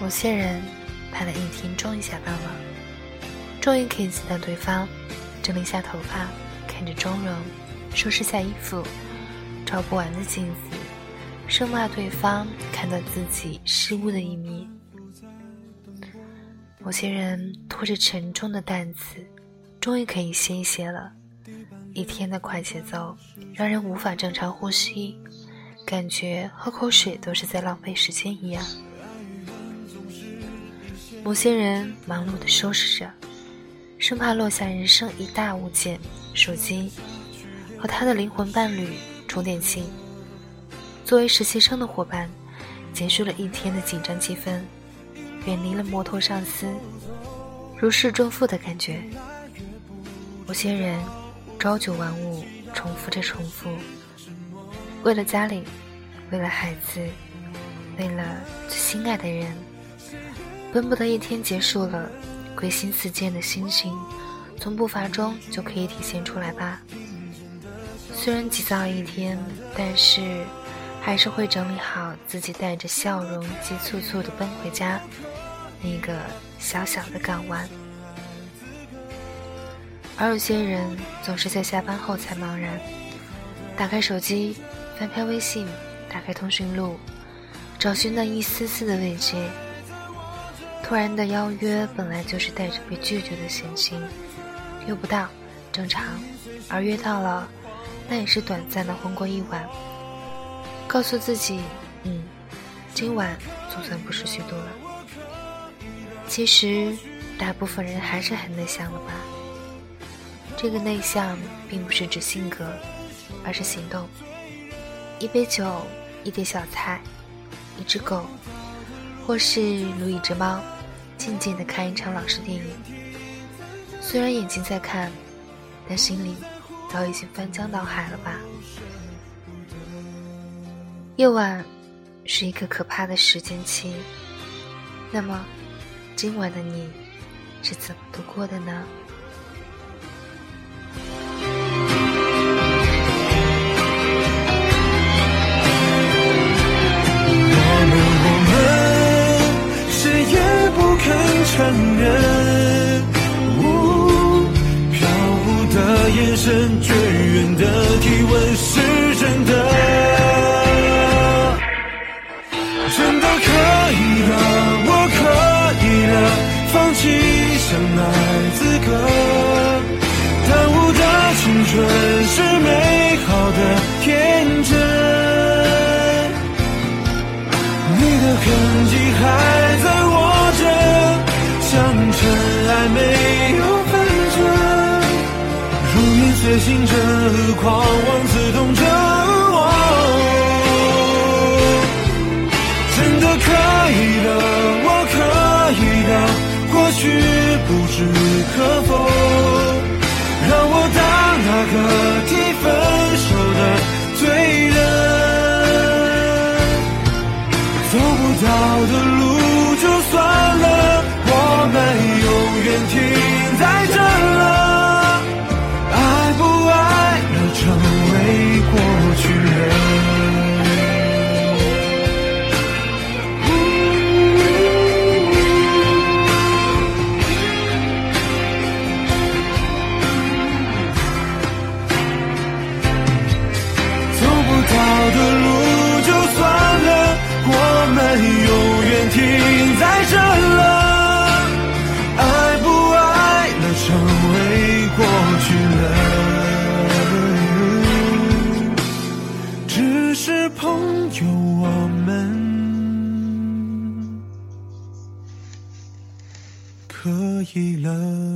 某些人盼了一天，终于下班了，终于可以见到对方，整理下头发，看着妆容，收拾下衣服，照不完的镜子，生怕对方看到自己失误的一面。某些人拖着沉重的担子，终于可以歇一歇了。一天的快节奏让人无法正常呼吸，感觉喝口水都是在浪费时间一样。某些人忙碌地收拾着，生怕落下人生一大物件——手机和他的灵魂伴侣充电器。作为实习生的伙伴，结束了一天的紧张气氛。远离了摩托上司，如释重负的感觉。某些人朝九晚五，重复着重复，为了家里，为了孩子，为了最心爱的人，奔不得一天结束了，归心似箭的心情，从步伐中就可以体现出来吧。虽然急躁一天，但是还是会整理好自己，带着笑容，急促促的奔回家。那个小小的港湾，而有些人总是在下班后才茫然，打开手机，翻开微信，打开通讯录，找寻那一丝丝的慰藉。突然的邀约本来就是带着被拒绝的心情，约不到，正常；而约到了，那也是短暂的昏过一晚。告诉自己，嗯，今晚总算不是虚度了。其实，大部分人还是很内向的吧。这个内向并不是指性格，而是行动。一杯酒，一碟小菜，一只狗，或是撸一只猫，静静的看一场老式电影。虽然眼睛在看，但心里早已经翻江倒海了吧。夜晚是一个可怕的时间期，那么。今晚的你是怎么度过的呢？承认。呜、飘忽的眼神，绝缘的体温，是真的，真的可以了，我可以了，放弃相爱资格，耽误的青春是。没有分寸。如影随形着，狂妄自动着。我真的可以了，我可以的。或许不知可否，让我当那个提分手的罪人。走不到的路就算了，我们永远停在这了，爱不爱要成为过去。走不到的路就算了，我们永远停在这。以了。